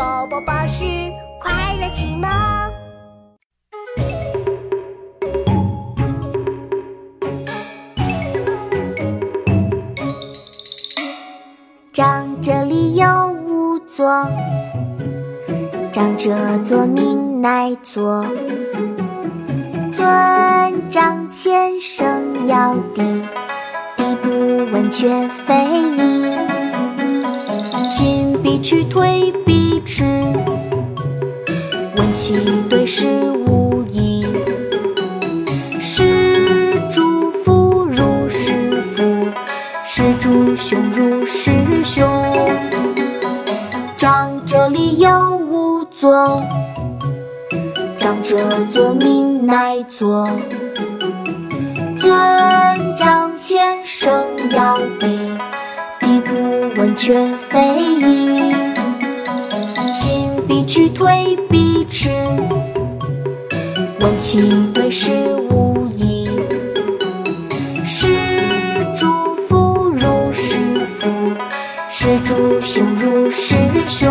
宝宝巴士快乐启蒙。长者里有五座，长者坐，民乃坐。尊长前声要低，低不问却非议。进必趋，退必迟，问其对事无益。是猪夫如是夫，是诸兄如是兄。长者里有五座。长者坐，命乃坐。尊长前，声要低，低不闻却非议。进必趋，退必迟，问其对是无疑。是诸夫如是夫，是诸兄如是兄。